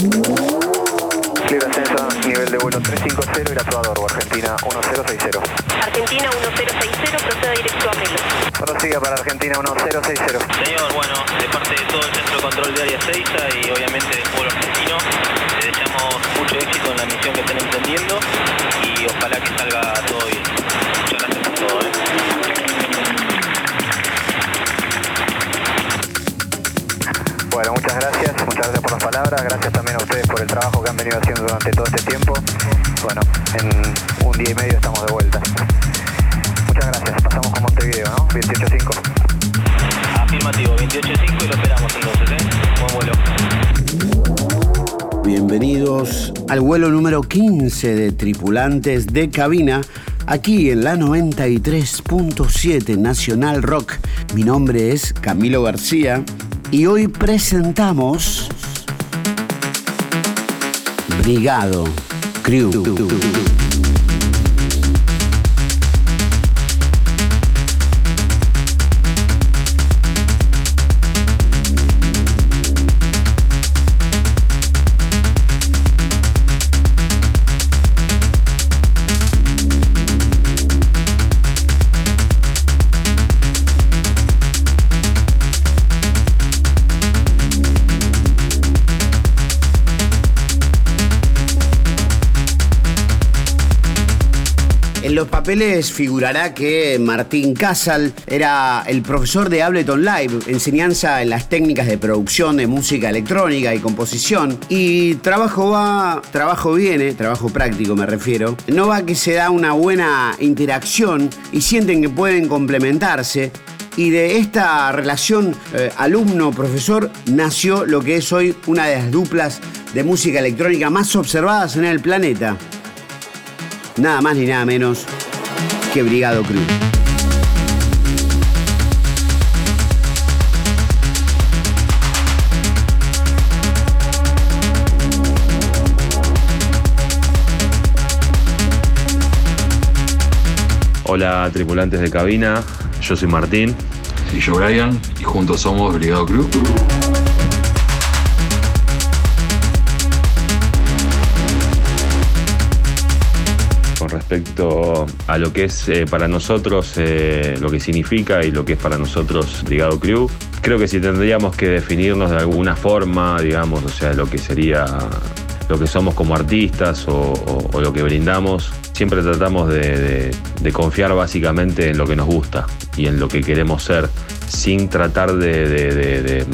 Libre ascenso, nivel de vuelo 350 y la Tuador, Argentina 1060. Argentina 1060, proceda directo a Melo. Prosiga para Argentina 1060. Señor, bueno, de parte de todo el Centro de Control de Área 6 y obviamente del pueblo argentino, le deseamos mucho éxito en la misión que estén emprendiendo y ojalá que salga todo bien. Muchas gracias por todo. ¿eh? Bueno, muchas gracias por las palabras, gracias también a ustedes por el trabajo que han venido haciendo durante todo este tiempo. Bueno, en un día y medio estamos de vuelta. Muchas gracias, pasamos con Montevideo, ¿no? 28.5. Afirmativo, 28.5 y lo esperamos entonces, ¿eh? Buen vuelo. Bienvenidos al vuelo número 15 de tripulantes de cabina, aquí en la 93.7 Nacional Rock. Mi nombre es Camilo García y hoy presentamos Brigado Crew. En los papeles figurará que Martín Casal era el profesor de Ableton Live, enseñanza en las técnicas de producción de música electrónica y composición. Y trabajo va, trabajo viene, trabajo práctico me refiero. No va que se da una buena interacción y sienten que pueden complementarse. Y de esta relación eh, alumno-profesor nació lo que es hoy una de las duplas de música electrónica más observadas en el planeta nada más ni nada menos que Brigado Cruz. Hola tripulantes de cabina, yo soy Martín. Y yo Brian, y juntos somos Brigado Cruz. Respecto a lo que es eh, para nosotros, eh, lo que significa y lo que es para nosotros Brigado Crew, creo que si tendríamos que definirnos de alguna forma, digamos, o sea, lo que sería lo que somos como artistas o, lo que brindamos, siempre tratamos de, confiar básicamente en lo que nos gusta y en lo que queremos ser, sin tratar de-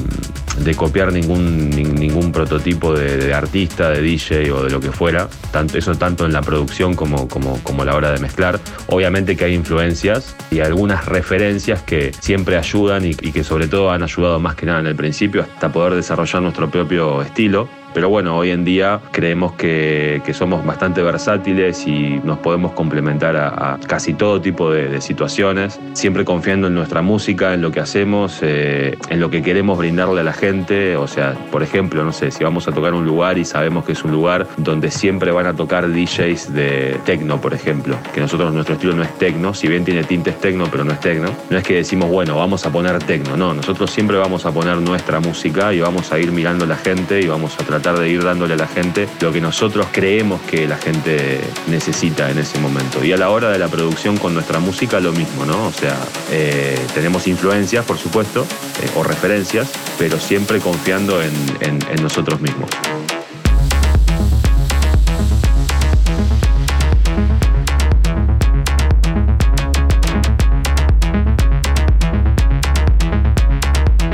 de- copiar ningún, nin- ningún prototipo de, de artista, de DJ o de lo que fuera. Tanto, eso tanto en la producción como, como, como a la hora de mezclar. Obviamente que hay influencias y algunas referencias que siempre ayudan y, y que sobre todo han ayudado más que nada en el principio hasta poder desarrollar nuestro propio estilo. Pero bueno, hoy en día creemos que, que somos bastante versátiles y nos podemos complementar a, casi todo tipo de, de situaciones, siempre confiando en nuestra música, en lo que hacemos, eh, en lo que queremos brindarle a la gente. O sea, por ejemplo, no sé, si vamos a tocar un lugar y sabemos que es un lugar donde siempre van a tocar DJs de techno, por ejemplo, que nosotros nuestro estilo no es techno, si bien tiene tintes techno, pero no es techno. No es que decimos, bueno, vamos a poner techno, no, nosotros siempre vamos a poner nuestra música y vamos a ir mirando a la gente y vamos a tratar de ir dándole a la gente lo que nosotros creemos que la gente necesita en ese momento. Y a la hora de la producción con nuestra música lo mismo, ¿no? O sea, eh, tenemos influencias, por supuesto, eh, o referencias, pero siempre confiando en, nosotros mismos.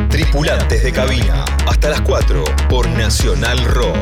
Tripulantes de cabina, hasta las 4 por Nacional Rock.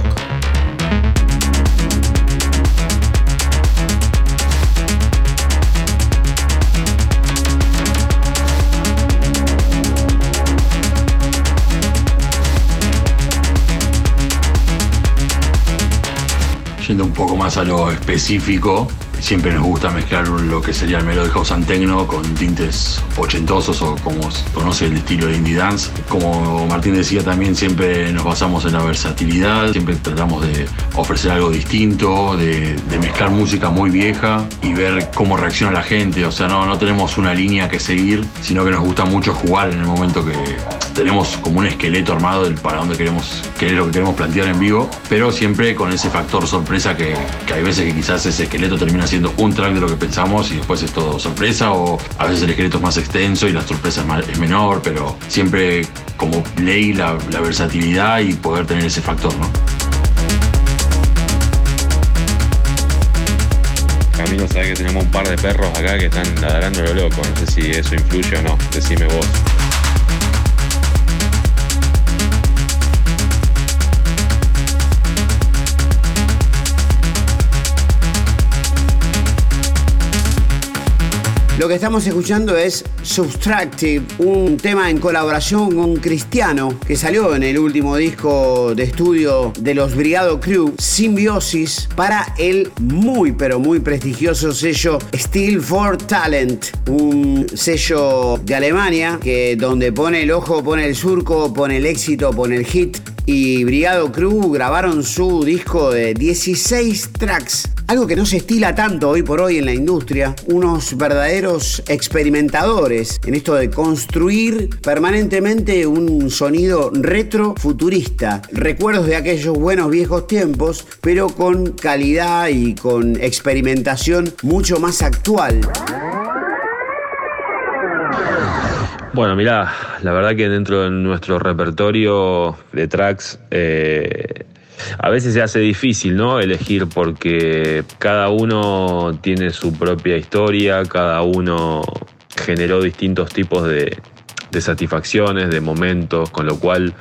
Yendo un poco más a lo específico, siempre nos gusta mezclar lo que sería el Melody House and Techno con tintes ochentosos o como conoce el estilo de indie dance. Como Martín decía, también siempre nos basamos en la versatilidad, siempre tratamos de ofrecer algo distinto, de, mezclar música muy vieja y ver cómo reacciona la gente. O sea, no, no tenemos una línea que seguir, sino que nos gusta mucho jugar en el momento que tenemos como un esqueleto armado del para dónde queremos, qué es lo que queremos plantear en vivo, pero siempre con ese factor sorpresa que, que hay veces que quizás ese esqueleto termina siendo un track de lo que pensamos y después es todo sorpresa o a veces el esqueleto es más extenso y la sorpresa es, menor, pero siempre como ley la, versatilidad y poder tener ese factor, ¿no? Camino sabe que tenemos un par de perros acá que están ladrando lo loco. No sé si eso influye o no. Decime vos. Lo que estamos escuchando es Subtractive, un tema en colaboración con Cristiano que salió en el último disco de estudio de los Brigado Crew, Symbiosis, para el muy pero muy prestigioso sello Steel for Talent, un sello de Alemania que donde pone el ojo, pone el surco, pone el éxito, pone el hit y Brigado Crew grabaron su disco de 16 tracks, algo que no se estila tanto hoy por hoy en la industria, unos verdaderos experimentadores en esto de construir permanentemente un sonido retro futurista, recuerdos de aquellos buenos viejos tiempos, pero con calidad y con experimentación mucho más actual. Bueno, mirá, la verdad que dentro de nuestro repertorio de tracks eh, a veces se hace difícil, ¿no? Elegir porque cada uno tiene su propia historia, cada uno generó distintos tipos de, satisfacciones, de momentos, con lo cual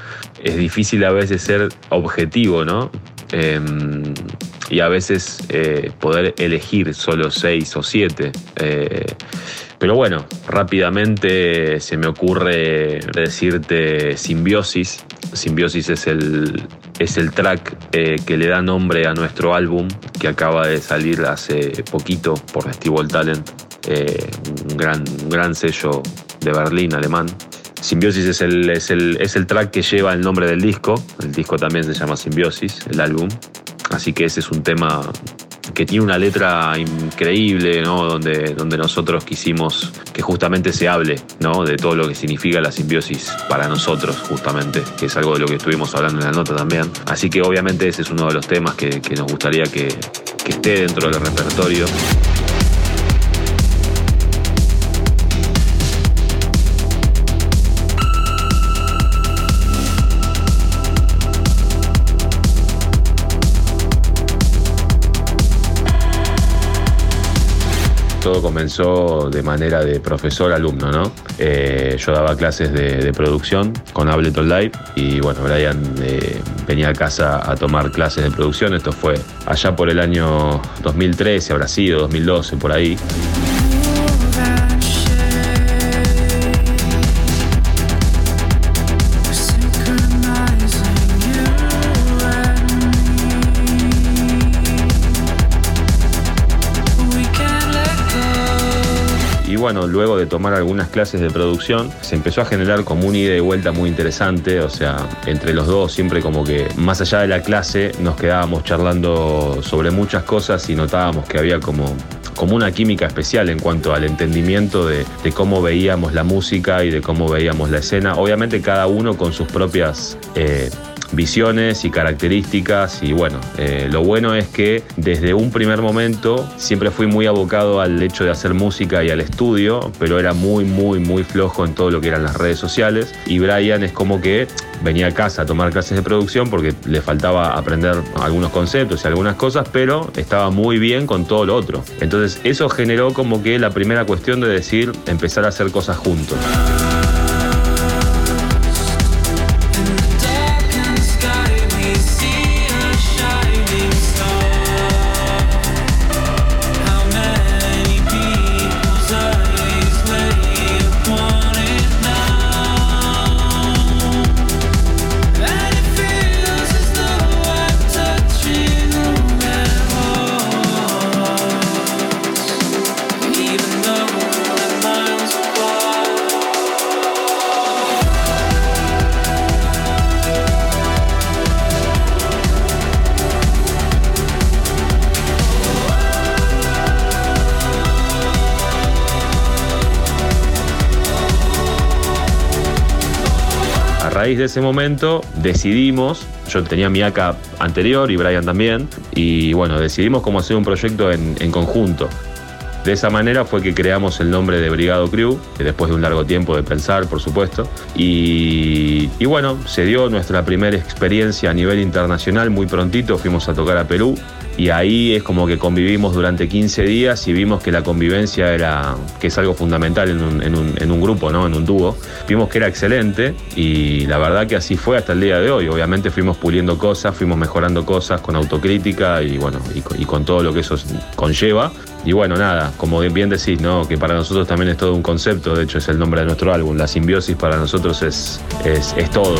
es difícil a veces ser objetivo, ¿no? Em, y a veces eh, poder elegir solo seis o siete. Eh, pero bueno, rápidamente se me ocurre decirte Simbiosis. Simbiosis es el, es el track eh, que le da nombre a nuestro álbum que acaba de salir hace poquito por Festival Talent, eh, un, gran, gran sello de Berlín, alemán. Simbiosis es el, es, el, es el track que lleva el nombre del disco, el disco también se llama Simbiosis, el álbum, así que ese es un tema que tiene una letra increíble, ¿no? Donde, donde nosotros quisimos que justamente se hable, ¿no? De todo lo que significa la simbiosis para nosotros, justamente, que es algo de lo que estuvimos hablando en la nota también. Así que obviamente ese es uno de los temas que, nos gustaría que, que esté dentro del repertorio. Todo comenzó de manera de profesor-alumno, ¿no? Eh, yo daba clases de, producción con Ableton Live y bueno, Brian eh, venía a casa a tomar clases de producción. Esto fue allá por el año 2013, habrá sido 2012, por ahí. Luego de tomar algunas clases de producción, se empezó a generar como una ida y vuelta muy interesante, o sea, entre los dos siempre como que más allá de la clase nos quedábamos charlando sobre muchas cosas y notábamos que había como como una química especial en cuanto al entendimiento de, cómo veíamos la música y de cómo veíamos la escena. Obviamente cada uno con sus propias eh, visiones y características y bueno, eh, lo bueno es que desde un primer momento siempre fui muy abocado al hecho de hacer música y al estudio, pero era muy, muy, muy flojo en todo lo que eran las redes sociales y Brian es como que venía a casa a tomar clases de producción porque le faltaba aprender algunos conceptos y algunas cosas, pero estaba muy bien con todo lo otro. Entonces eso generó como que la primera cuestión de decir empezar a hacer cosas juntos. De ese momento decidimos, yo tenía mi ACA anterior y Brian también, y bueno, decidimos cómo hacer un proyecto en, conjunto. De esa manera fue que creamos el nombre de Brigado Crew, después de un largo tiempo de pensar, por supuesto. Y, bueno, se dio nuestra primera experiencia a nivel internacional muy prontito, fuimos a tocar a Perú. Y ahí es como que convivimos durante 15 días y vimos que la convivencia era, que es algo fundamental en un, en un, en un grupo, ¿no? en un dúo. Vimos que era excelente y la verdad que así fue hasta el día de hoy. Obviamente fuimos puliendo cosas, fuimos mejorando cosas con autocrítica y bueno, y, con todo lo que eso conlleva. Y bueno, nada, como bien decís, ¿no? que para nosotros también es todo un concepto, de hecho es el nombre de nuestro álbum, la simbiosis para nosotros es, es, es todo.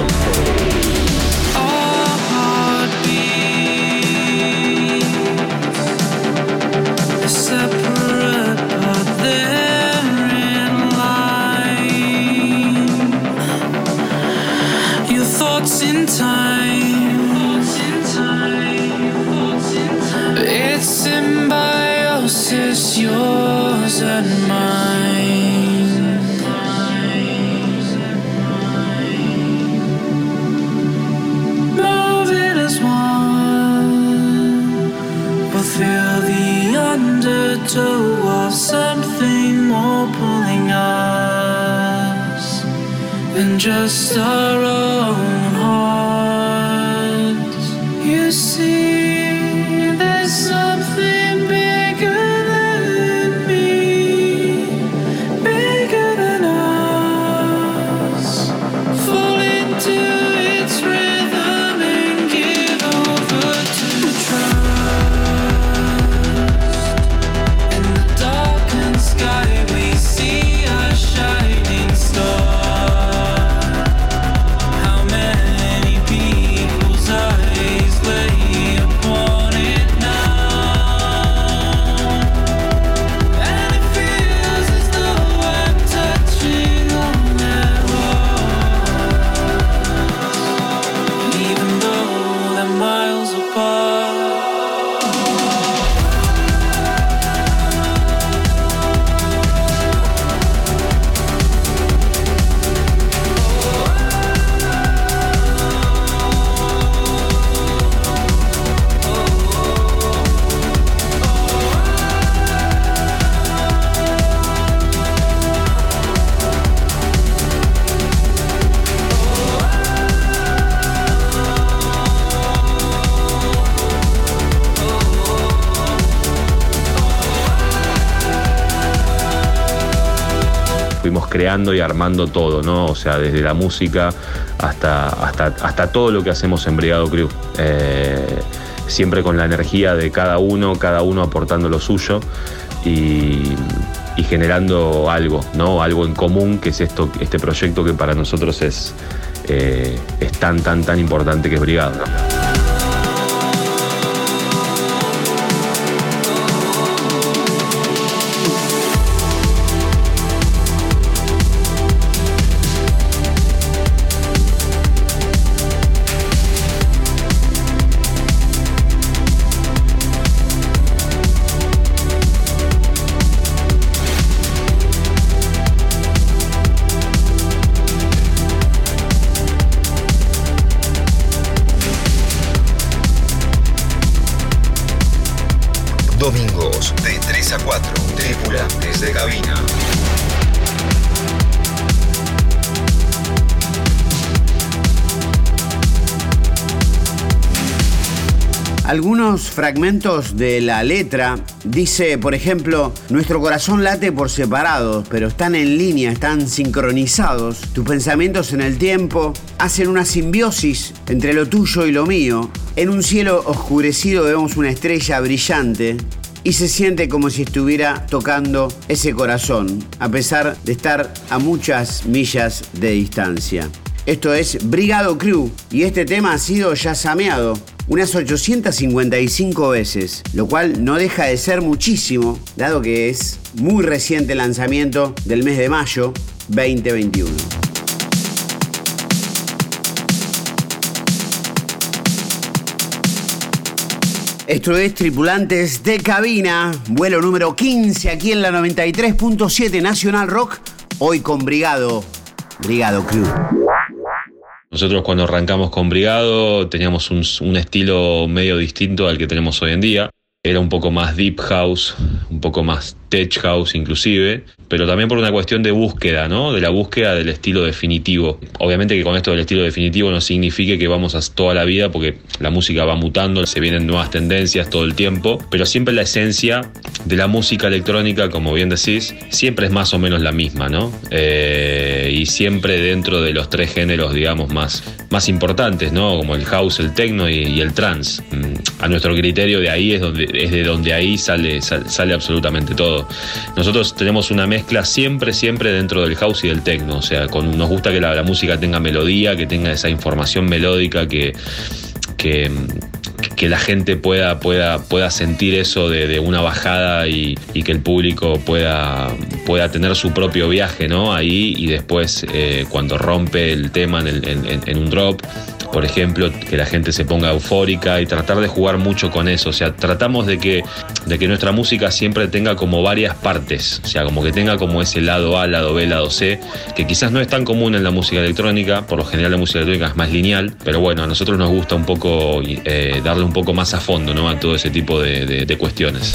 Undertow of something more pulling us than just our own y armando todo, ¿no? O sea, desde la música hasta, hasta, hasta todo lo que hacemos en Brigado Crew. Eh, siempre con la energía de cada uno, cada uno aportando lo suyo y, generando algo, ¿no? Algo en común, que es esto, este proyecto que para nosotros es, eh, es tan, tan, tan importante que es Brigado. Fragmentos de la letra dice, por ejemplo, nuestro corazón late por separados, pero están en línea, están sincronizados. Tus pensamientos en el tiempo hacen una simbiosis entre lo tuyo y lo mío. En un cielo oscurecido vemos una estrella brillante y se siente como si estuviera tocando ese corazón, a pesar de estar a muchas millas de distancia. Esto es Brigado Crew y este tema ha sido ya sameado unas 855 veces, lo cual no deja de ser muchísimo, dado que es muy reciente lanzamiento del mes de mayo 2021. Esto es Tripulantes de Cabina, vuelo número 15 aquí en la 93.7 Nacional Rock, hoy con Brigado, Brigado Crew. Nosotros cuando arrancamos con Brigado teníamos un, estilo medio distinto al que tenemos hoy en día. Era un poco más deep house, un poco más tech house inclusive, pero también por una cuestión de búsqueda, ¿no? De la búsqueda del estilo definitivo. Obviamente que con esto del estilo definitivo no significa que vamos a toda la vida porque la música va mutando, se vienen nuevas tendencias todo el tiempo, pero siempre la esencia de la música electrónica, como bien decís, siempre es más o menos la misma, ¿no? Eh, y siempre dentro de los tres géneros, digamos, más, más importantes, ¿no? Como el house, el techno y, el trance. Mm, A nuestro criterio de ahí es, donde, de donde ahí sale, sale absolutamente todo. Nosotros tenemos una mezcla siempre, siempre dentro del house y del techno. O sea, nos gusta que la, música tenga melodía, que tenga esa información melódica, que, que, la gente pueda, pueda, pueda sentir eso de, una bajada y, que el público pueda, pueda tener su propio viaje ¿no? ahí y después eh, cuando rompe el tema en un drop por ejemplo, que la gente se ponga eufórica y tratar de jugar mucho con eso. O sea, tratamos de que, de que nuestra música siempre tenga como varias partes. O sea, como que tenga como ese lado A, lado B, lado C, que quizás no es tan común en la música electrónica. Por lo general la música electrónica es más lineal. Pero bueno, a nosotros nos gusta un poco eh, darle un poco más a fondo ¿no? a todo ese tipo de, cuestiones.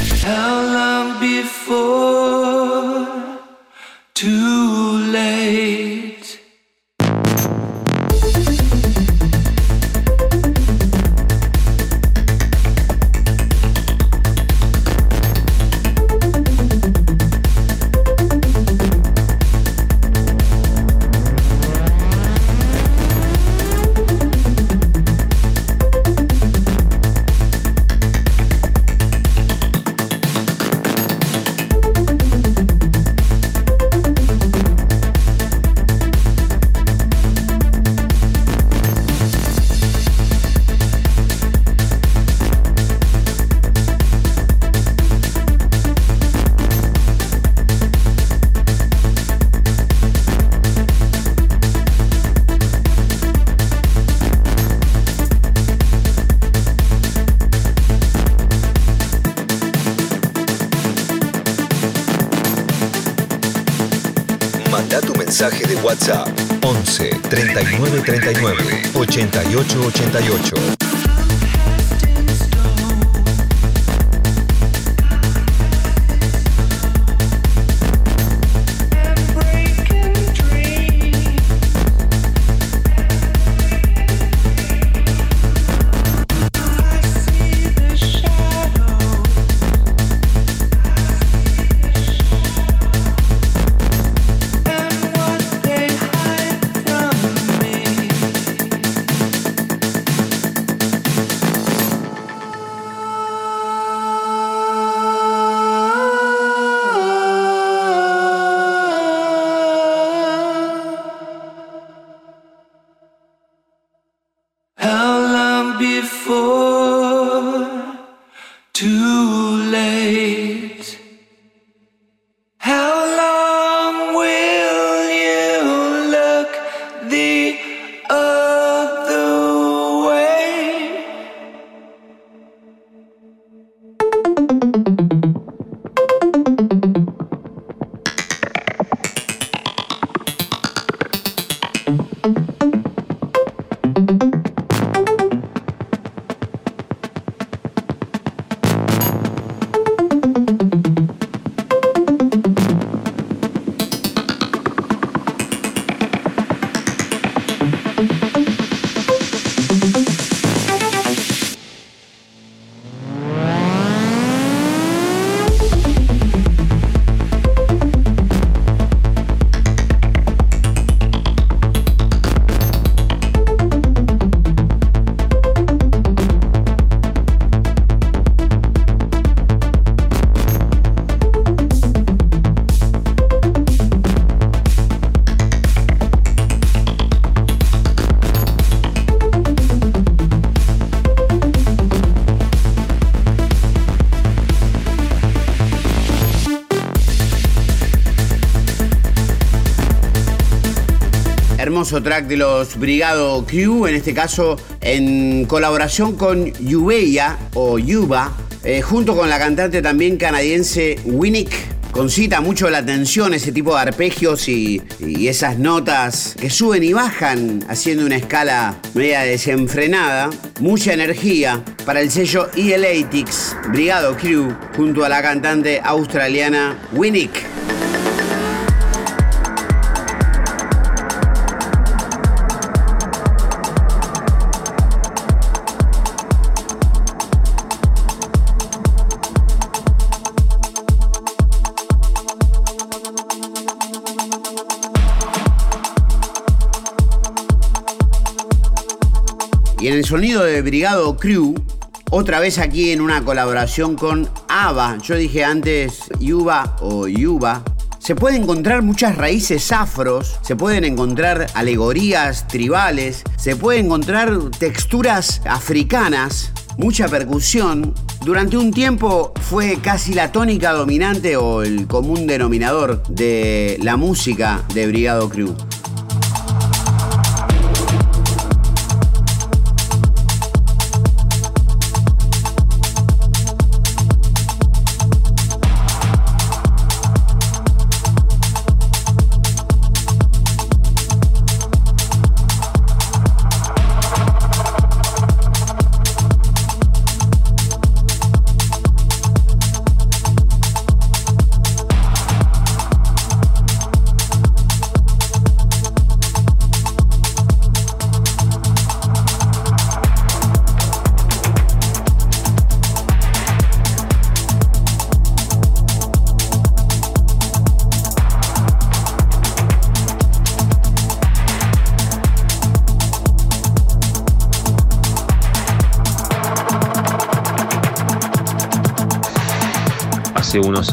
88 Track de los Brigado Q, en este caso en colaboración con Yubeya o Yuba, eh, junto con la cantante también canadiense Winnick. concita mucho la atención ese tipo de arpegios y, y esas notas que suben y bajan haciendo una escala media desenfrenada. Mucha energía para el sello ELATIX, Brigado Crew, junto a la cantante australiana Winnick. Brigado Crew, otra vez aquí en una colaboración con ABBA, yo dije antes Yuba o Yuba, se pueden encontrar muchas raíces afros, se pueden encontrar alegorías tribales, se pueden encontrar texturas africanas, mucha percusión. Durante un tiempo fue casi la tónica dominante o el común denominador de la música de Brigado Crew.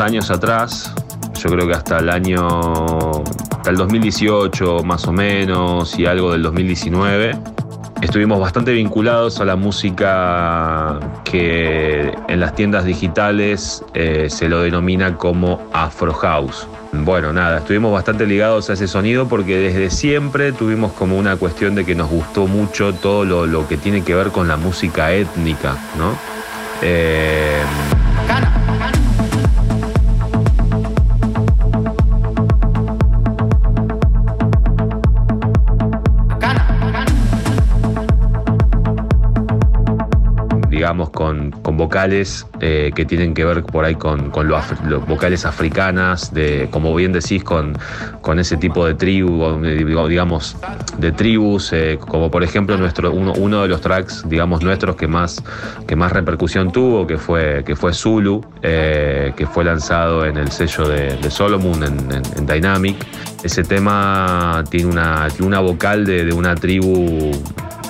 Años atrás, yo creo que hasta el año, el 2018 más o menos y algo del 2019, estuvimos bastante vinculados a la música que en las tiendas digitales eh, se lo denomina como Afro House. Bueno, nada, estuvimos bastante ligados a ese sonido porque desde siempre tuvimos como una cuestión de que nos gustó mucho todo lo, lo que tiene que ver con la música étnica, ¿no? Eh, digamos, con, con vocales eh, que tienen que ver por ahí con, con los, vocales africanas, de, como bien decís, con, con ese tipo de tribu, digamos, de tribus, eh, como por ejemplo nuestro, uno, uno, de los tracks, digamos, nuestros que más, que más repercusión tuvo, que fue, que fue Zulu, eh, que fue lanzado en el sello de, de Solomon en, Dynamic. Ese tema tiene una, una vocal de, de una tribu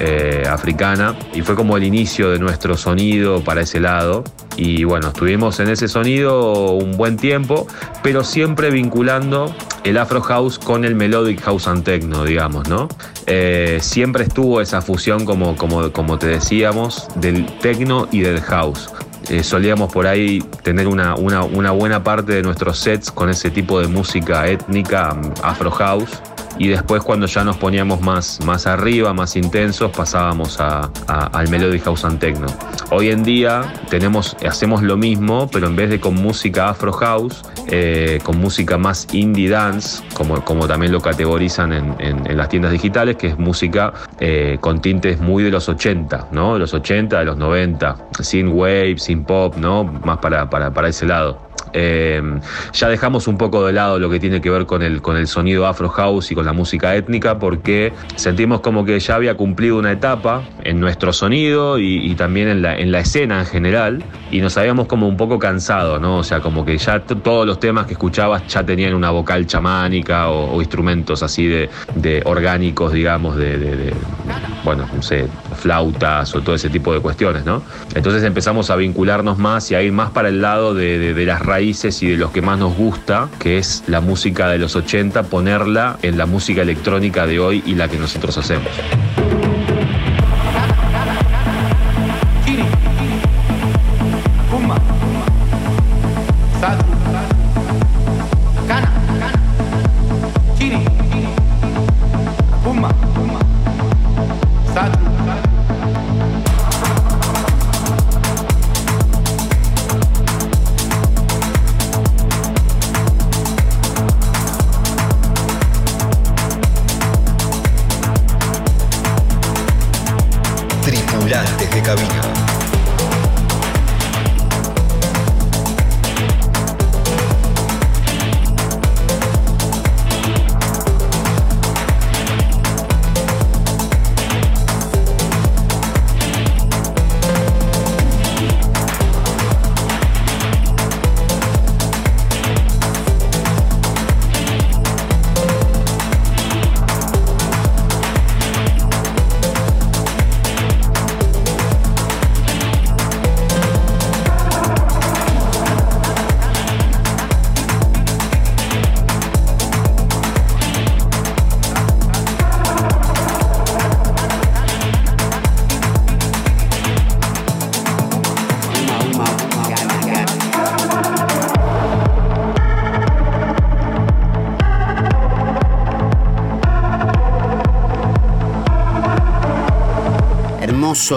eh, africana y fue como el inicio de nuestro sonido para ese lado. Y bueno, estuvimos en ese sonido un buen tiempo, pero siempre vinculando el Afro House con el Melodic House and Techno, digamos, ¿no? Eh, siempre estuvo esa fusión, como, como, como te decíamos, del techno y del house. Eh, solíamos por ahí tener una, una, una buena parte de nuestros sets con ese tipo de música étnica, Afro House y después cuando ya nos poníamos más, más arriba, más intensos, pasábamos a, al Melody House and Techno. Hoy en día tenemos, hacemos lo mismo, pero en vez de con música Afro House, eh, con música más indie dance, como, como también lo categorizan en, en, en las tiendas digitales, que es música eh, con tintes muy de los 80, ¿no? De los 80, de los 90, sin wave, sin pop, ¿no? Más para, para, para ese lado. Eh, ya dejamos un poco de lado lo que tiene que ver con el, con el sonido Afro House y con la música étnica porque sentimos como que ya había cumplido una etapa en nuestro sonido y, y también en la, en la, escena en general y nos habíamos como un poco cansado, ¿no? O sea, como que ya todos los temas que escuchabas ya tenían una vocal chamánica o, o instrumentos así de, de, orgánicos, digamos, de, de, de, bueno, no sé, flautas o todo ese tipo de cuestiones, ¿no? Entonces empezamos a vincularnos más y a ir más para el lado de, de las raíces y de los que más nos gusta, que es la música de los 80, ponerla en la música electrónica de hoy y la que nosotros hacemos.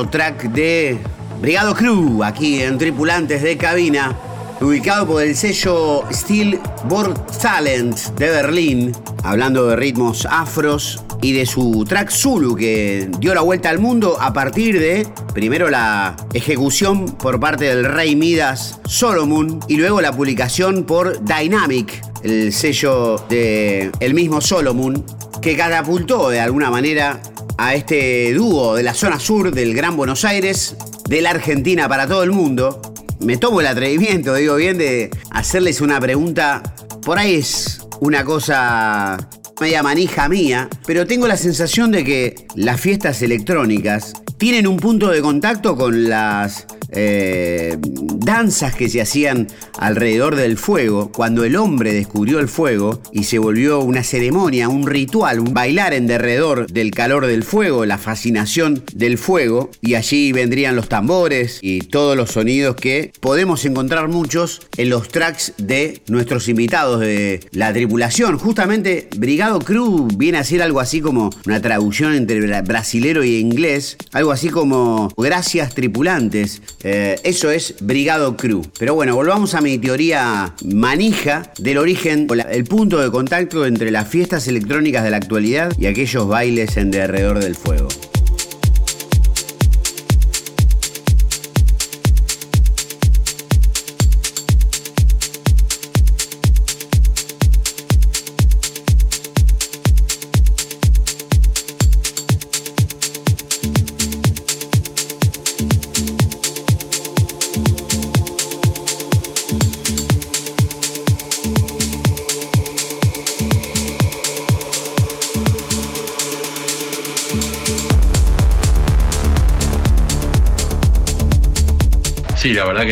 Track de Brigado Crew, aquí en Tripulantes de Cabina, ubicado por el sello Steel Board Talent de Berlín, hablando de ritmos afros y de su track Zulu que dio la vuelta al mundo a partir de primero la ejecución por parte del rey Midas Solomon y luego la publicación por Dynamic, el sello de el mismo Solomon que catapultó de alguna manera a este dúo de la zona sur del Gran Buenos Aires, de la Argentina para todo el mundo. Me tomo el atrevimiento, digo bien, de hacerles una pregunta. Por ahí es una cosa media manija mía, pero tengo la sensación de que las fiestas electrónicas tienen un punto de contacto con las eh, danzas que se hacían alrededor del fuego, cuando el hombre descubrió el fuego y se volvió una ceremonia, un ritual, un bailar en derredor del calor del fuego, la fascinación del fuego, y allí vendrían los tambores y todos los sonidos que podemos encontrar muchos en los tracks de nuestros invitados de la tripulación. Justamente Brigado Crew viene a ser algo así como una traducción entre brasilero y inglés, algo así como gracias tripulantes. Eh, eso es Brigado Crew. Pero bueno, volvamos a mi teoría manija del origen, el punto de contacto entre las fiestas electrónicas de la actualidad y aquellos bailes en derredor del fuego.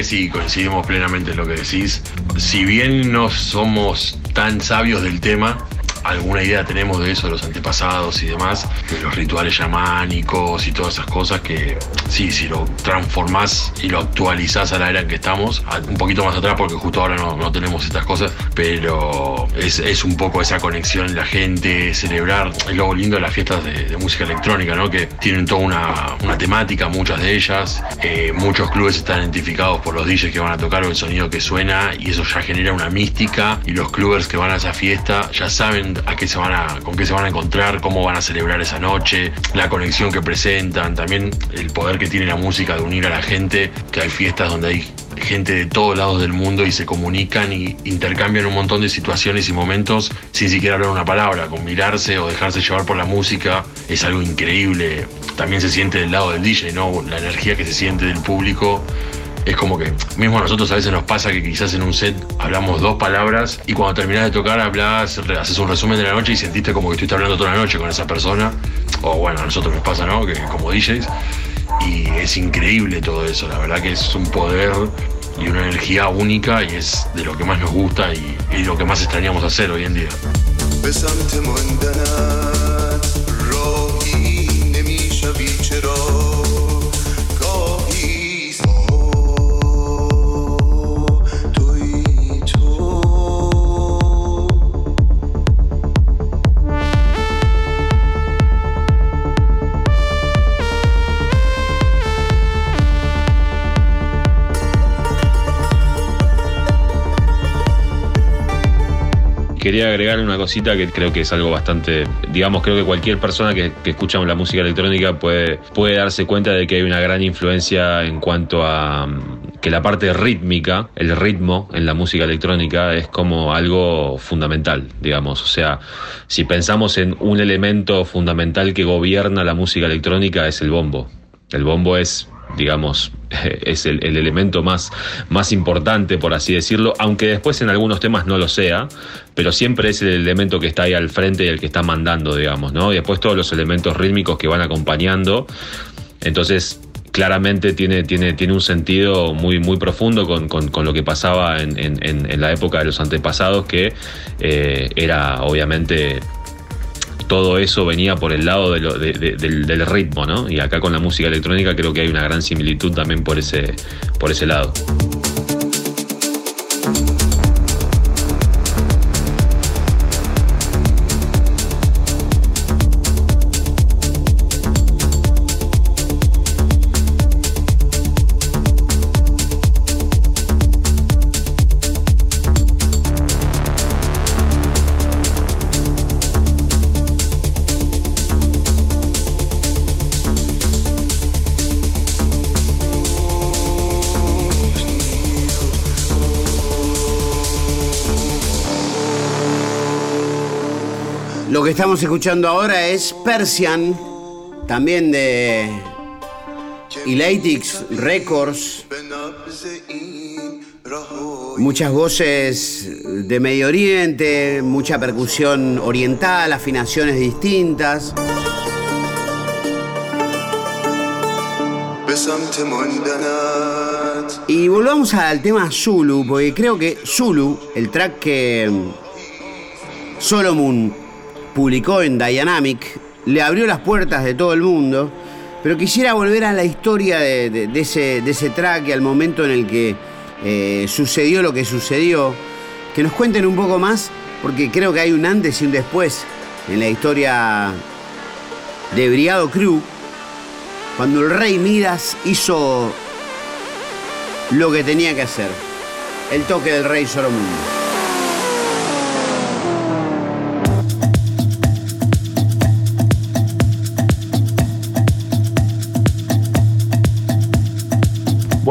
Que sí, coincidimos plenamente en lo que decís. Si bien no somos tan sabios del tema, alguna idea tenemos de eso, de los antepasados y demás, de los rituales yamánicos y todas esas cosas que sí, si lo transformás y lo actualizás a la era en que estamos, un poquito más atrás porque justo ahora no, tenemos estas cosas, pero es, un poco esa conexión en la gente, celebrar, es lo lindo de las fiestas de, música electrónica, ¿no? que tienen toda una, temática, muchas de ellas, eh, muchos clubes están identificados por los DJs que van a tocar o el sonido que suena y eso ya genera una mística y los clubers que van a esa fiesta ya saben a qué se van a, con qué se van a encontrar, cómo van a celebrar esa noche, la conexión que presentan, también el poder que tiene la música de unir a la gente, que hay fiestas donde hay gente de todos lados del mundo y se comunican y intercambian un montón de situaciones y momentos sin siquiera hablar una palabra, con mirarse o dejarse llevar por la música, es algo increíble. También se siente del lado del DJ, ¿no? La energía que se siente del público es como que mismo a nosotros a veces nos pasa que quizás en un set hablamos dos palabras y cuando terminás de tocar hablas, haces un resumen de la noche y sentiste como que estuviste hablando toda la noche con esa persona. O bueno, a nosotros nos pasa, ¿no? Que como DJs. Y es increíble todo eso, la verdad que es un poder y una energía única y es de lo que más nos gusta y, y lo que más extrañamos hacer hoy en día. Quería agregar una cosita que creo que es algo bastante, digamos, creo que cualquier persona que, escucha la música electrónica puede, puede darse cuenta de que hay una gran influencia en cuanto a mm, que la parte rítmica, el ritmo en la música electrónica es como algo fundamental, digamos. O sea, si pensamos en un elemento fundamental que gobierna la música electrónica es el bombo. El bombo es digamos, es el, elemento más, más importante, por así decirlo, aunque después en algunos temas no lo sea, pero siempre es el elemento que está ahí al frente y el que está mandando, digamos, ¿no? Y después todos los elementos rítmicos que van acompañando. Entonces, claramente tiene, tiene, tiene un sentido muy, muy profundo con, lo que pasaba en, la época de los antepasados, que eh, era obviamente todo eso venía por el lado del, ritmo, ¿no? Y acá con la música electrónica creo que hay una gran similitud también por ese, por ese lado. Estamos escuchando ahora es Persian, también de Elatix Records. Muchas voces de Medio Oriente, mucha percusión oriental, afinaciones distintas. Y volvamos al tema Zulu, porque creo que Zulu, el track que Solomon publicó en Dynamic, le abrió las puertas de todo el mundo, pero quisiera volver a la historia de, ese, de ese track y al momento en el que eh, sucedió lo que sucedió, que nos cuenten un poco más, porque creo que hay un antes y un después en la historia de Brigado Crew cuando el rey Midas hizo lo que tenía que hacer, el toque del rey Solomon.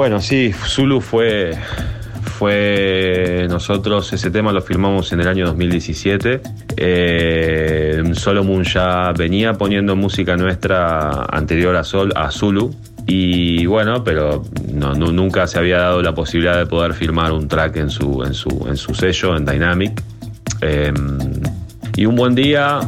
Bueno, sí, Zulu fue, fue nosotros, ese tema lo firmamos en el año 2017. Eh, Solomon ya venía poniendo música nuestra anterior a, Sol, a Zulu. Y bueno, pero nunca se había dado la posibilidad de poder firmar un track en su, en su, en su sello, en Dynamic. Eh, y un buen día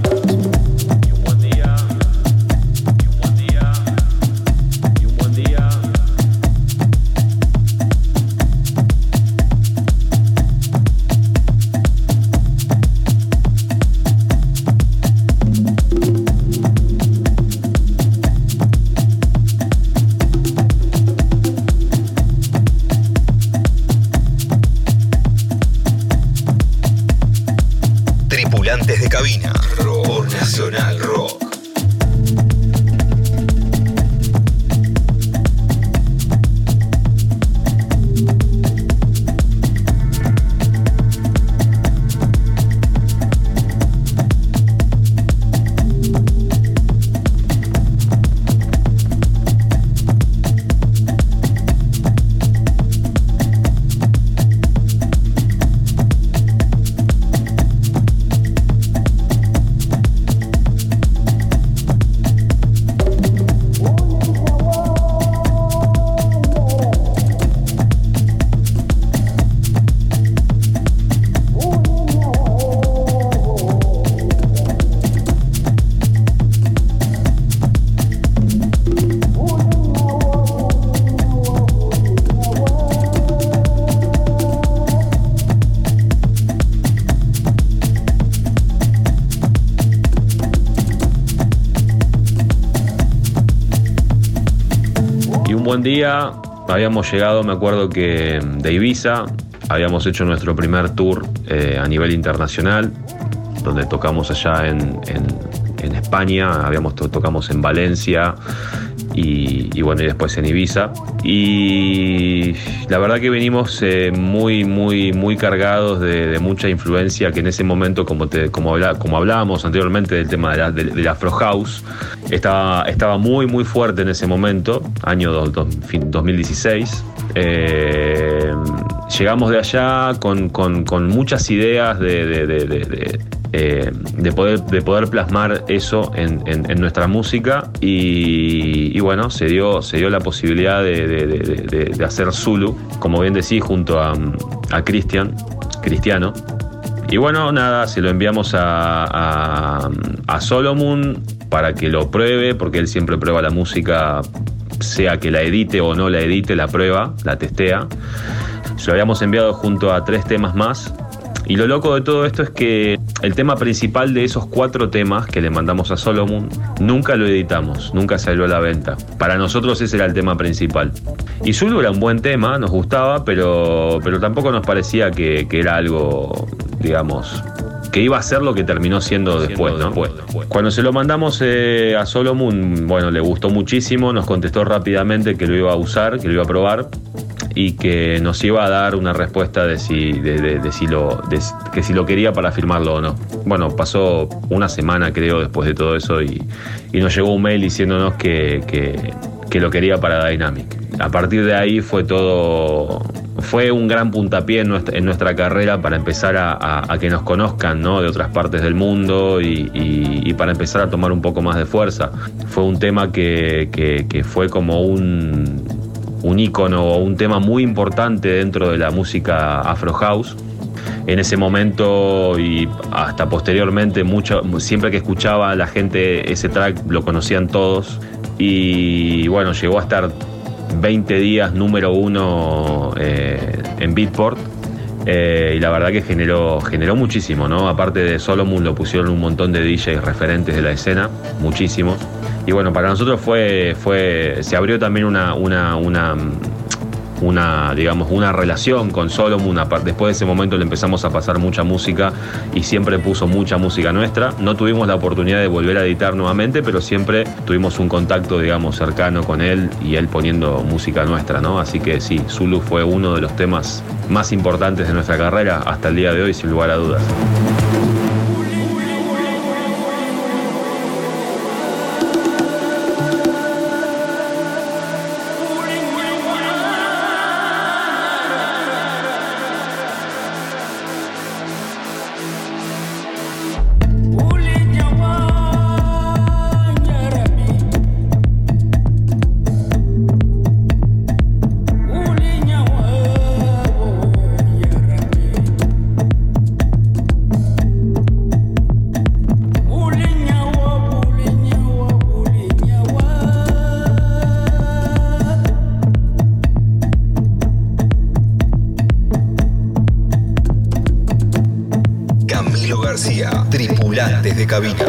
habíamos llegado, me acuerdo que de Ibiza, habíamos hecho nuestro primer tour eh, a nivel internacional, donde tocamos allá en, en España, habíamos tocamos en Valencia, y, bueno, y después en Ibiza. Y la verdad que venimos eh, muy, muy, muy cargados de, mucha influencia que en ese momento, como, como, como hablábamos anteriormente del tema de la, de, Afro House, estaba, estaba muy, muy fuerte en ese momento, año 2016. Eh, llegamos de allá con, con, muchas ideas de, eh, de, poder, de poder plasmar eso en, nuestra música y, bueno, se dio, se dio la posibilidad de, hacer Zulu, como bien decís, junto a, a Cristian, Cristiano. Y bueno, nada, se lo enviamos a, a, a Solomon para que lo pruebe, porque él siempre prueba la música, sea que la edite o no la edite, la prueba, la testea. Se lo habíamos enviado junto a tres temas más y lo loco de todo esto es que el tema principal de esos cuatro temas que le mandamos a Solomon nunca lo editamos, nunca salió a la venta. Para nosotros ese era el tema principal. Y Zulu era un buen tema, nos gustaba, pero, pero tampoco nos parecía que, era algo, digamos, que iba a ser lo que terminó siendo después, ¿no? Cuando se lo mandamos eh, a Solomon, bueno, le gustó muchísimo, nos contestó rápidamente que lo iba a usar, que lo iba a probar y que nos iba a dar una respuesta de si, de, si lo, que si lo quería para firmarlo o no. Bueno, pasó una semana creo después de todo eso y, nos llegó un mail diciéndonos que, que, lo quería para Dynamic. A partir de ahí fue todo, fue un gran puntapié en nuestra, carrera para empezar a, que nos conozcan ¿no? de otras partes del mundo y, para empezar a tomar un poco más de fuerza. Fue un tema que, fue como un, un ícono o un tema muy importante dentro de la música Afro House en ese momento y hasta posteriormente, siempre que escuchaba la gente ese track lo conocían todos y bueno, llegó a estar 20 días número uno eh, en Beatport. Eh, y la verdad que generó, generó muchísimo, ¿no? Aparte de Solomon lo pusieron un montón de DJs referentes de la escena, muchísimos. Y bueno, para nosotros fue, fue se abrió también una, una, una una, digamos, una relación con Solomon. Después de ese momento le empezamos a pasar mucha música y siempre puso mucha música nuestra. No tuvimos la oportunidad de volver a editar nuevamente, pero siempre tuvimos un contacto, digamos, cercano con él y él poniendo música nuestra, ¿no? Así que sí, Zulu fue uno de los temas más importantes de nuestra carrera hasta el día de hoy, sin lugar a dudas. cabina.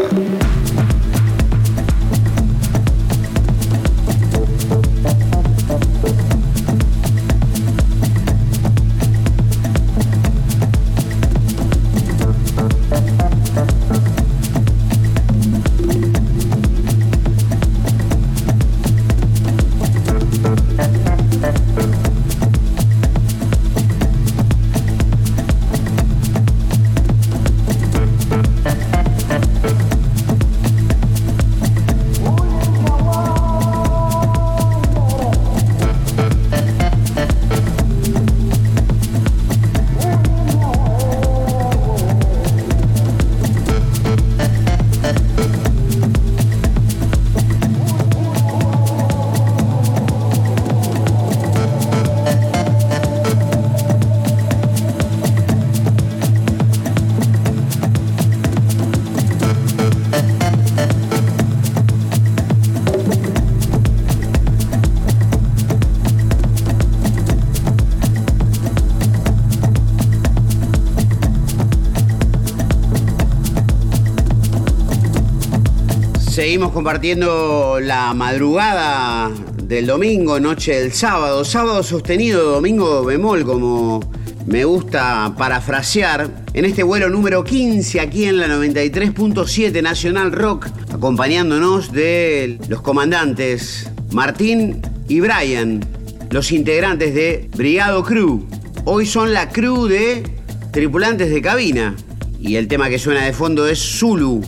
Seguimos compartiendo la madrugada del domingo, noche del sábado, sábado sostenido, domingo bemol, como me gusta parafrasear, en este vuelo número 15 aquí en la 93.7 Nacional Rock, acompañándonos de los comandantes Martín y Brian, los integrantes de Brigado Crew. Hoy son la crew de tripulantes de cabina y el tema que suena de fondo es Zulu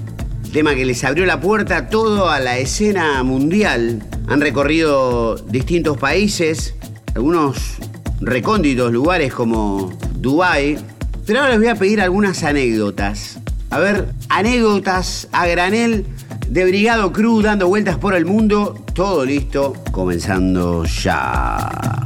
tema que les abrió la puerta todo a la escena mundial. Han recorrido distintos países, algunos recónditos lugares como Dubai. Pero ahora les voy a pedir algunas anécdotas. A ver, anécdotas a granel de Brigado Cruz dando vueltas por el mundo. Todo listo, comenzando ya.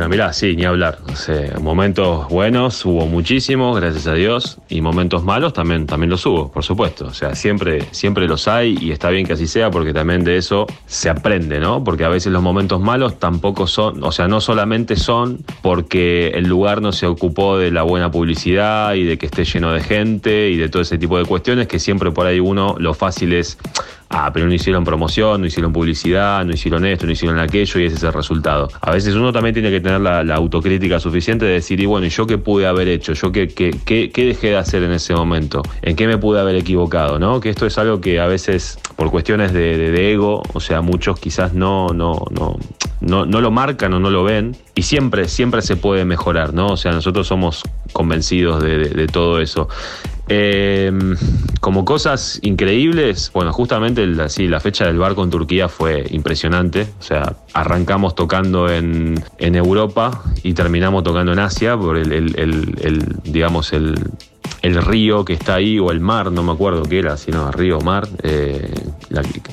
Bueno, mirá, sí, ni hablar. momentos buenos hubo muchísimos, gracias a Dios, y momentos malos también, también los hubo, por supuesto. O sea, siempre, siempre los hay y está bien que así sea porque también de eso se aprende, ¿no? Porque a veces los momentos malos tampoco son, o sea, no solamente son porque el lugar no se ocupó de la buena publicidad y de que esté lleno de gente y de todo ese tipo de cuestiones que siempre por ahí uno lo fácil es ah, pero no hicieron promoción, no hicieron publicidad, no hicieron esto, no hicieron aquello y ese es el resultado. A veces uno también tiene que tener la, autocrítica suficiente de decir, y bueno, ¿y yo qué pude haber hecho? ¿Yo qué, dejé de hacer en ese momento? ¿En qué me pude haber equivocado? ¿no? Que esto es algo que a veces, por cuestiones de, ego, o sea, muchos quizás no, no, no, no, lo marcan o no lo ven. Y siempre, siempre se puede mejorar, ¿no? O sea, nosotros somos convencidos de todo eso. Eh, como cosas increíbles, bueno, justamente la, la fecha del barco en Turquía fue impresionante. O sea, arrancamos tocando en, en Europa y terminamos tocando en Asia por el, el digamos, el, el río que está ahí, o el mar, no me acuerdo qué era, sino río o mar, eh,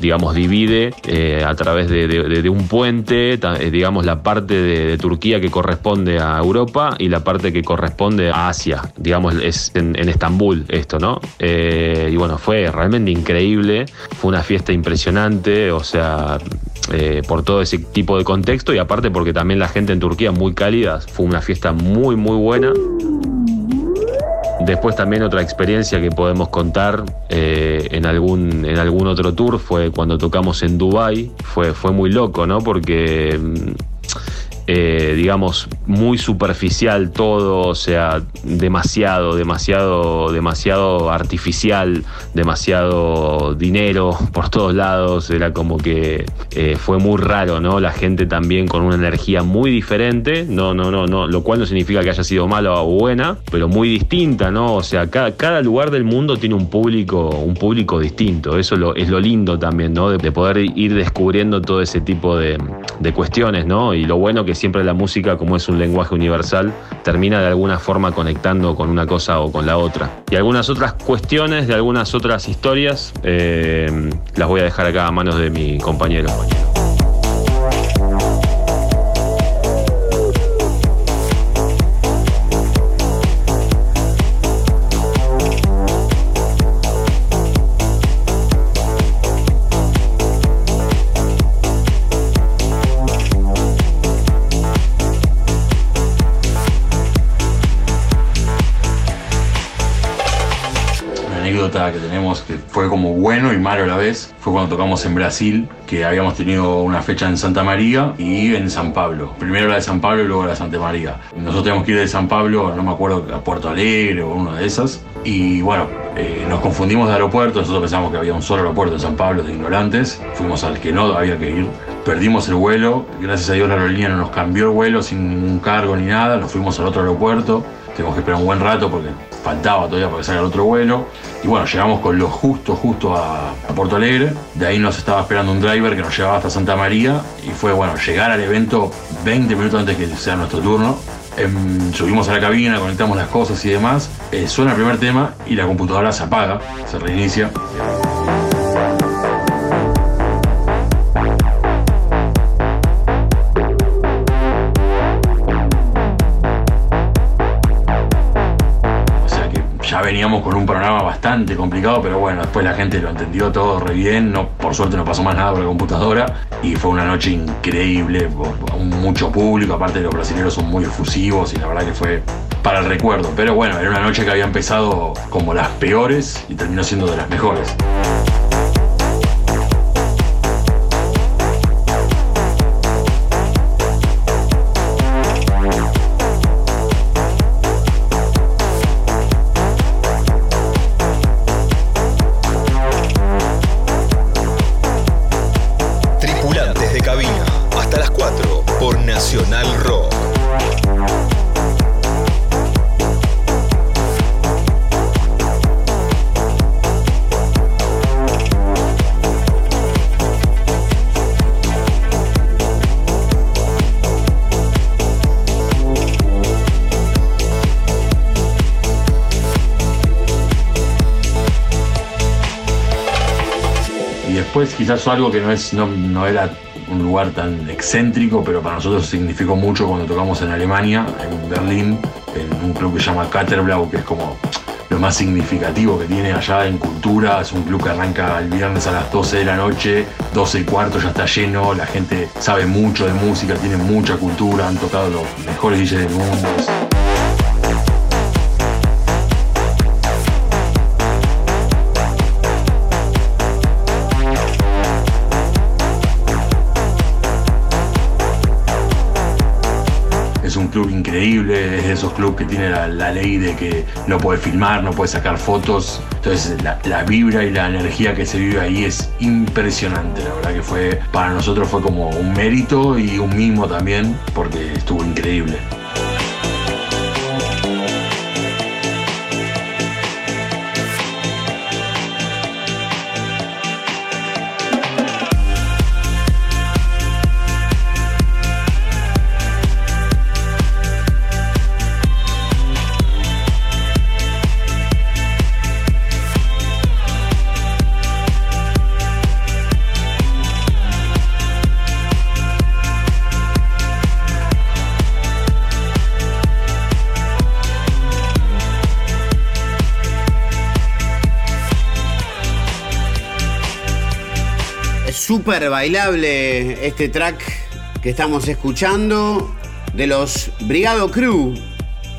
digamos, divide eh, a través de, un puente, eh, digamos, la parte de, Turquía que corresponde a Europa y la parte que corresponde a Asia, digamos, es en, Estambul esto, ¿no? y bueno, fue realmente increíble, fue una fiesta impresionante, o sea, por todo ese tipo de contexto y aparte porque también la gente en Turquía muy cálida, fue una fiesta muy, muy buena. Después también otra experiencia que podemos contar eh, en, algún, en algún otro tour fue cuando tocamos en Dubai. Fue, fue muy loco, ¿no? Porque mm, eh, digamos, muy superficial todo, o sea, demasiado, demasiado, demasiado artificial, demasiado dinero por todos lados, era como que eh, fue muy raro, ¿no? La gente también con una energía muy diferente, no, no, no, no, lo cual no significa que haya sido mala o buena, pero muy distinta, ¿no? O sea, cada, lugar del mundo tiene un público, un público distinto, eso lo, es lo lindo también, ¿no? De, poder ir descubriendo todo ese tipo de, de cuestiones, ¿no? Y lo bueno que siempre la música, como es un lenguaje universal, termina de alguna forma conectando con una cosa o con la otra. Y algunas otras cuestiones de algunas otras historias eh, las voy a dejar acá a manos de mi compañero. Que tenemos que fue como bueno y malo a la vez fue cuando tocamos en Brasil, que habíamos tenido una fecha en Santa María y en San Pablo. Primero la de San Pablo y luego la de Santa María. Nosotros teníamos que ir de San Pablo, no me acuerdo, a Puerto Alegre o una de esas. Y bueno, eh, nos confundimos de aeropuerto, nosotros pensamos que había un solo aeropuerto en San Pablo de ignorantes. Fuimos al que no había que ir. Perdimos el vuelo, gracias a Dios la aerolínea no nos cambió el vuelo sin ningún cargo ni nada, nos fuimos al otro aeropuerto. Tenemos que esperar un buen rato porque faltaba todavía para que salga el otro vuelo. Y bueno, llegamos con lo justo, justo a, a, Porto Alegre. De ahí nos estaba esperando un driver que nos llevaba hasta Santa María. Y fue, bueno, llegar al evento 20 minutos antes que sea nuestro turno. Em, subimos a la cabina, conectamos las cosas y demás. Eh, suena el primer tema y la computadora se apaga, se reinicia. Veníamos con un programa bastante complicado, pero bueno, después la gente lo entendió todo re bien, no, por suerte no pasó más nada por la computadora. Y fue una noche increíble, mucho público, aparte los brasileños son muy efusivos y la verdad que fue para el recuerdo, pero bueno, era una noche que había empezado como las peores y terminó siendo de las mejores. Quizás algo que no, era un lugar tan excéntrico, pero para nosotros significó mucho cuando tocamos en Alemania, en Berlín, en un club que se llama Katerblau, que es como lo más significativo que tiene allá en cultura. Es un club que arranca el viernes a las 12 de la noche, 12 y cuarto ya está lleno, la gente sabe mucho de música, tiene mucha cultura, han tocado los mejores DJs del mundo. Club increíble, es de esos clubes que tiene la, ley de que no puede filmar, no puede sacar fotos. Entonces la, la, vibra y la energía que se vive ahí es impresionante. La verdad que fue, para nosotros fue como un mérito y un mimo también, porque estuvo increíble. Súper bailable este track que estamos escuchando de los Brigado Crew.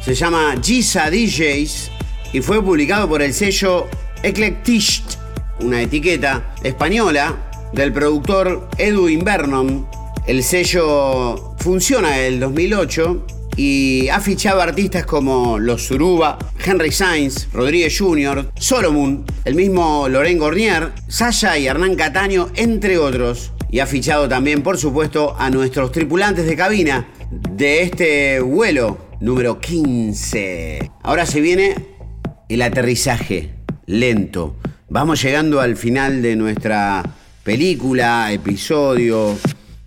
Se llama Giza DJs y fue publicado por el sello Eclecticht, una etiqueta española del productor Edwin Vernon. El sello funciona desde el 2008 y ha fichado artistas como Los Suruba, Henry Sainz, Rodríguez Jr., Solomon, el mismo Loren Gornier, Sasha y Hernán Cataño, entre otros. Y ha fichado también, por supuesto, a nuestros tripulantes de cabina de este vuelo número 15. Ahora se viene el aterrizaje lento. Vamos llegando al final de nuestra película, episodio,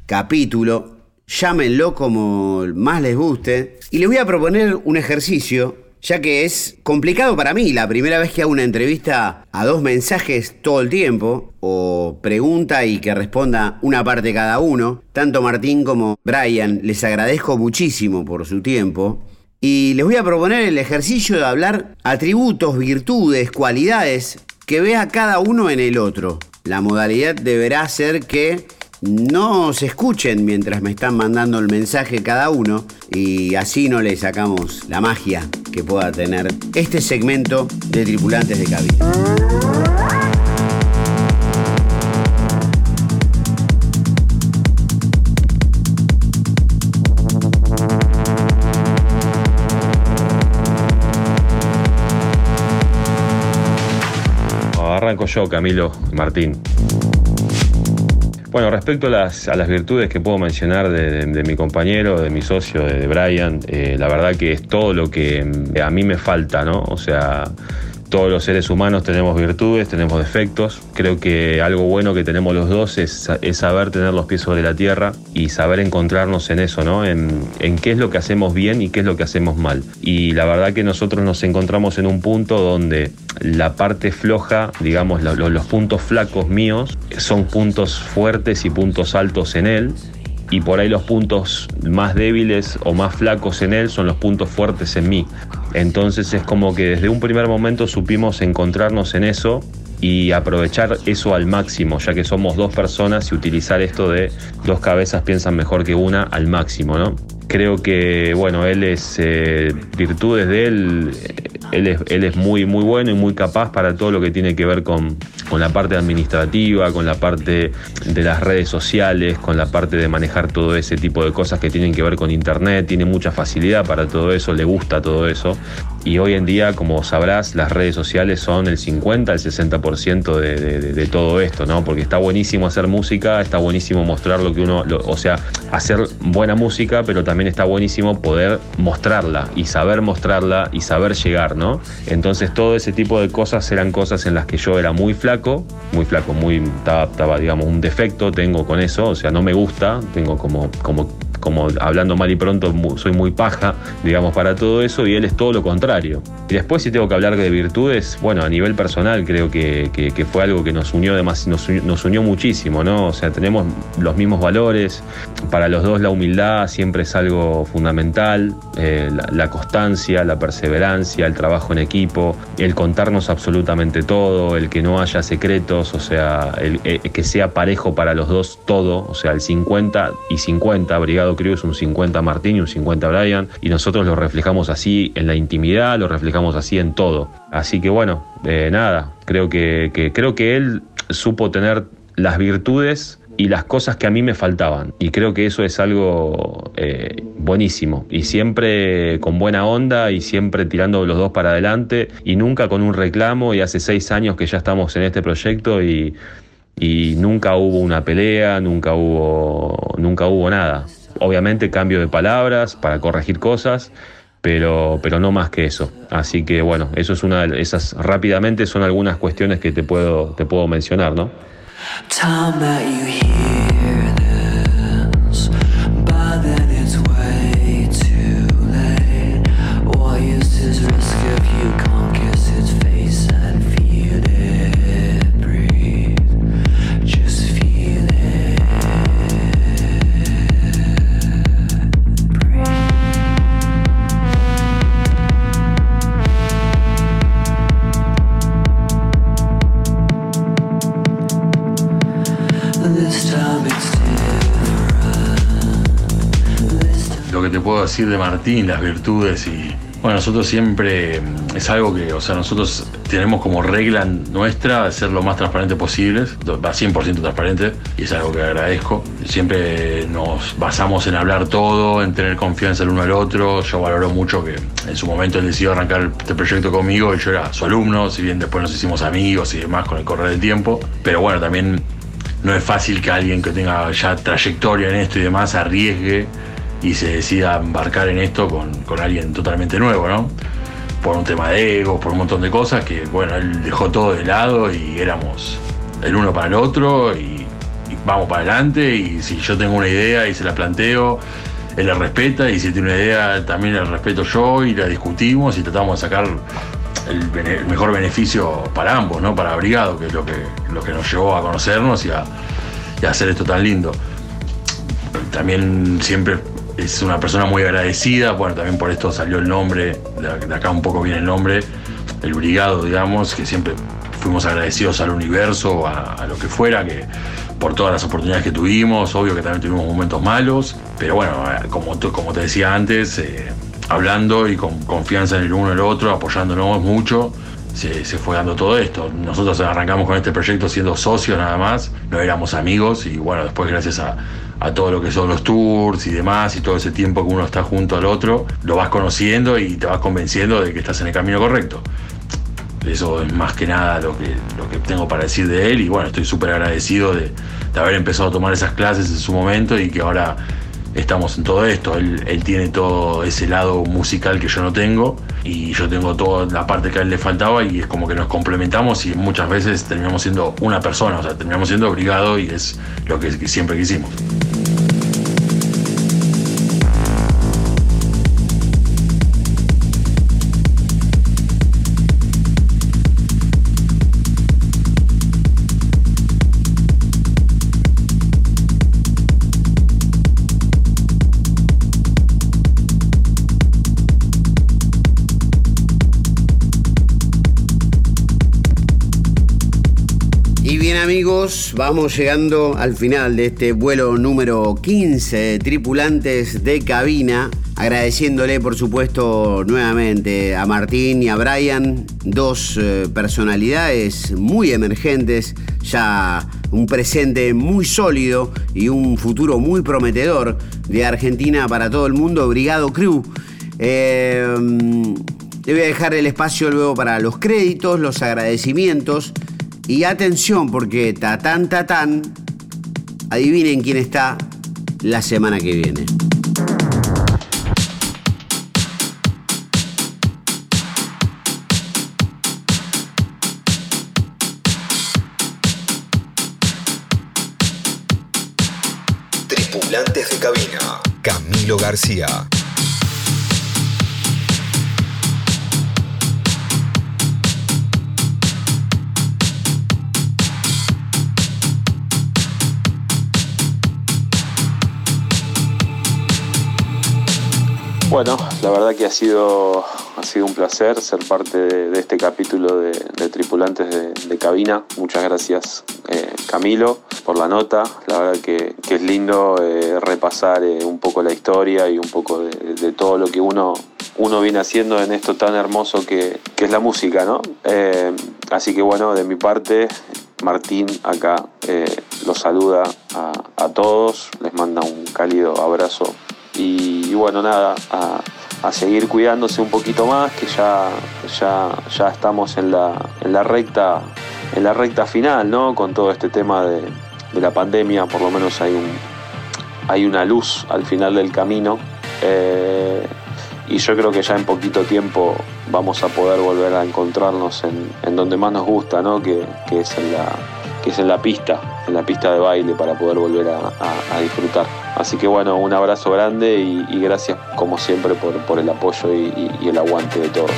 capítulo llámenlo como más les guste. Y les voy a proponer un ejercicio, ya que es complicado para mí la primera vez que hago una entrevista a dos mensajes todo el tiempo, o pregunta y que responda una parte cada uno. Tanto Martín como Brian, les agradezco muchísimo por su tiempo. Y les voy a proponer el ejercicio de hablar atributos, virtudes, cualidades que vea cada uno en el otro. La modalidad deberá ser que no se escuchen mientras me están mandando el mensaje cada uno y así no le sacamos la magia que pueda tener este segmento de tripulantes de cabina. Arranco yo, Camilo Martín. Bueno, respecto a las, virtudes que puedo mencionar de, mi compañero, de mi socio, de, Brian, eh, la verdad que es todo lo que a mí me falta, ¿no? O sea, todos los seres humanos tenemos virtudes, tenemos defectos. Creo que algo bueno que tenemos los dos es, saber tener los pies sobre la tierra y saber encontrarnos en eso, ¿no? En, qué es lo que hacemos bien y qué es lo que hacemos mal. Y la verdad que nosotros nos encontramos en un punto donde la parte floja, digamos, los puntos flacos míos, son puntos fuertes y puntos altos en él y por ahí los puntos más débiles o más flacos en él son los puntos fuertes en mí. Entonces es como que desde un primer momento supimos encontrarnos en eso y aprovechar eso al máximo, ya que somos dos personas y utilizar esto de dos cabezas piensan mejor que una al máximo, ¿no? Creo que, bueno, él es, eh, virtudes de él, él es, él es muy, muy bueno y muy capaz para todo lo que tiene que ver con, con la parte administrativa, con la parte de las redes sociales, con la parte de manejar todo ese tipo de cosas que tienen que ver con internet, tiene mucha facilidad para todo eso, le gusta todo eso. Y hoy en día, como sabrás, las redes sociales son el 50 al 60% de, de, de, todo esto, ¿no? Porque está buenísimo hacer música, está buenísimo mostrar lo que uno, o sea, hacer buena música, pero también está buenísimo poder mostrarla y saber mostrarla y saber llegar, ¿no? Entonces todo ese tipo de cosas eran cosas en las que yo era muy flaco, muy flaco, muy, estaba digamos, un defecto tengo con eso, o sea, no me gusta, tengo como, como como hablando mal y pronto, soy muy paja, digamos, para todo eso, y él es todo lo contrario. Y después, si tengo que hablar de virtudes, bueno, a nivel personal, creo que, que, fue algo que nos unió, además, nos, nos, unió muchísimo, ¿no? O sea, tenemos los mismos valores, para los dos la humildad siempre es algo fundamental, eh, la, constancia, la perseverancia, el trabajo en equipo, el contarnos absolutamente todo, el que no haya secretos, o sea, el, el que sea parejo para los dos todo, o sea, el 50 y 50, brigado Crew es un 50 Martín y un 50 Brian, y nosotros lo reflejamos así en la intimidad, lo reflejamos así en todo. Así que bueno, eh, nada, creo que, creo que él supo tener las virtudes y las cosas que a mí me faltaban. Y creo que eso es algo eh, buenísimo. Y siempre con buena onda y siempre tirando los dos para adelante y nunca con un reclamo. Y hace seis años que ya estamos en este proyecto y, y nunca hubo una pelea, nunca hubo, nunca hubo nada. Obviamente cambio de palabras para corregir cosas, pero, pero no más que eso. Así que bueno, eso es una de esas, rápidamente son algunas cuestiones que te puedo, te puedo mencionar, ¿no? Decir de Martín, las virtudes y. Bueno, nosotros siempre mm, es algo que, o sea, nosotros tenemos como regla nuestra ser lo más transparente posible, va 100% transparente, y es algo que agradezco. Siempre nos basamos en hablar todo, en tener confianza el uno al otro. Yo valoro mucho que en su momento él decidió arrancar este proyecto conmigo y yo era su alumno, si bien después nos hicimos amigos y demás con el correr del tiempo. Pero bueno, también no es fácil que alguien que tenga ya trayectoria en esto y demás arriesgue y se decida embarcar en esto con, con alguien totalmente nuevo, ¿no? Por un tema de ego, por un montón de cosas que, bueno, él dejó todo de lado y éramos el uno para el otro y, vamos para adelante y si yo tengo una idea y se la planteo, él la respeta y si tiene una idea también la respeto yo y la discutimos y tratamos de sacar el mejor beneficio para ambos, ¿no? Para Brigado, que es lo que, lo que nos llevó a conocernos y a, y a hacer esto tan lindo. También siempre es una persona muy agradecida, bueno, también por esto salió el nombre, de, acá un poco viene el nombre, el Brigado, digamos, que siempre fuimos agradecidos al universo, a, lo que fuera, que por todas las oportunidades que tuvimos, obvio que también tuvimos momentos malos, pero bueno, eh, como, como te decía antes, eh, hablando y con confianza en el uno y el otro, apoyándonos mucho, se, se fue dando todo esto. Nosotros arrancamos con este proyecto siendo socios nada más, no éramos amigos y bueno, después gracias a, a todo lo que son los tours y demás y todo ese tiempo que uno está junto al otro, lo vas conociendo y te vas convenciendo de que estás en el camino correcto. Eso es más que nada lo que, lo que tengo para decir de él y bueno, estoy súper agradecido de, de haber empezado a tomar esas clases en su momento y que ahora estamos en todo esto. Él, él tiene todo ese lado musical que yo no tengo y yo tengo toda la parte que a él le faltaba y es como que nos complementamos y muchas veces terminamos siendo una persona, o sea, terminamos siendo obligado y es lo que siempre quisimos. Bien amigos, vamos llegando al final de este vuelo número 15 de tripulantes de cabina, agradeciéndole por supuesto nuevamente a Martín y a Brian, dos eh, personalidades muy emergentes, ya un presente muy sólido y un futuro muy prometedor de Argentina para todo el mundo, Brigado Crew. Eh, le voy a dejar el espacio luego para los créditos, los agradecimientos. Y atención, porque tatán tatán, adivinen quién está la semana que viene. Tripulantes de cabina. Camilo García. Bueno, la verdad que ha sido, ha sido un placer ser parte de, este capítulo de, Tripulantes de, Cabina. Muchas gracias eh, Camilo por la nota. La verdad que, que es lindo eh, repasar eh, un poco la historia y un poco de, todo lo que uno, uno viene haciendo en esto tan hermoso que, que es la música, ¿no? Eh, así que bueno, de mi parte, Martín acá, los saluda a todos, les manda un cálido abrazo y, bueno, nada, a, seguir cuidándose un poquito más, que ya, ya, ya estamos en la, en la recta, en la recta final, ¿no? Con todo este tema de, de la pandemia, por lo menos hay un, hay una luz al final del camino. Eh, y yo creo que ya en poquito tiempo vamos a poder volver a encontrarnos en, en donde más nos gusta, ¿no? que, que es en la, que es en la pista, en la pista de baile para poder volver a disfrutar. Así que bueno, un abrazo grande y, gracias como siempre por, por el apoyo y el aguante de todos.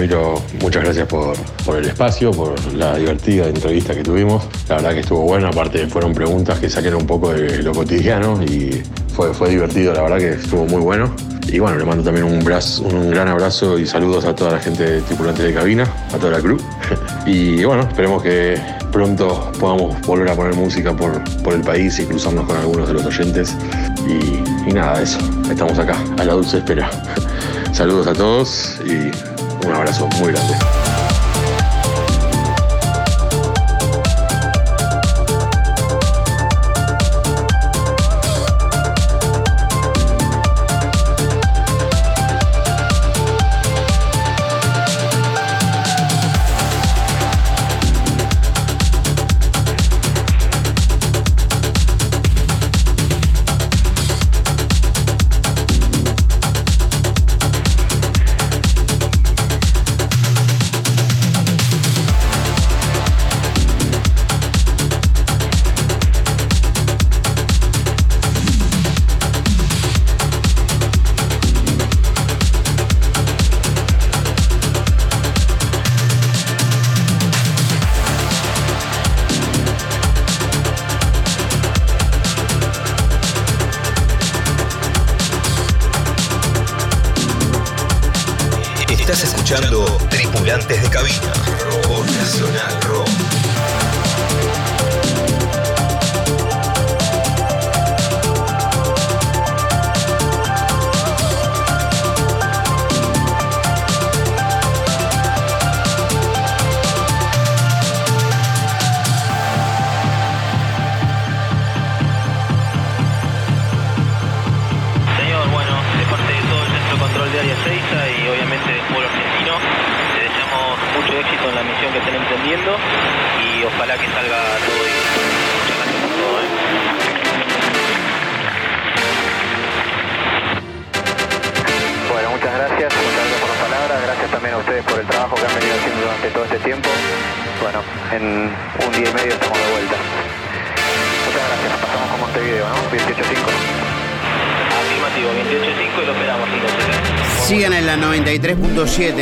Camilo, muchas gracias por, por el espacio, por la divertida entrevista que tuvimos. La verdad que estuvo bueno, aparte fueron preguntas que sacaron un poco de lo cotidiano y fue, fue divertido, la verdad que estuvo muy bueno. Y bueno, le mando también un, brazo, un gran abrazo y saludos a toda la gente tripulante de cabina, a toda la crew. Y bueno, esperemos que pronto podamos volver a poner música por, por el país y cruzarnos con algunos de los oyentes. Y, y nada, eso, estamos acá, a la dulce espera. Saludos a todos y un abrazo muy grande.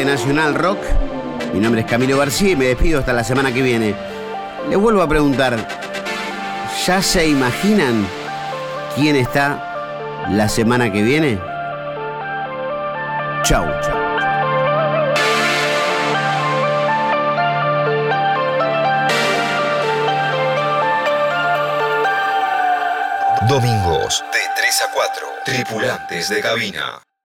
Nacional Rock. Mi nombre es Camilo García y me despido hasta la semana que viene. Les vuelvo a preguntar, ¿ya se imaginan quién está la semana que viene? Chau. Domingos de 3 a 4. Tripulantes de Cabina.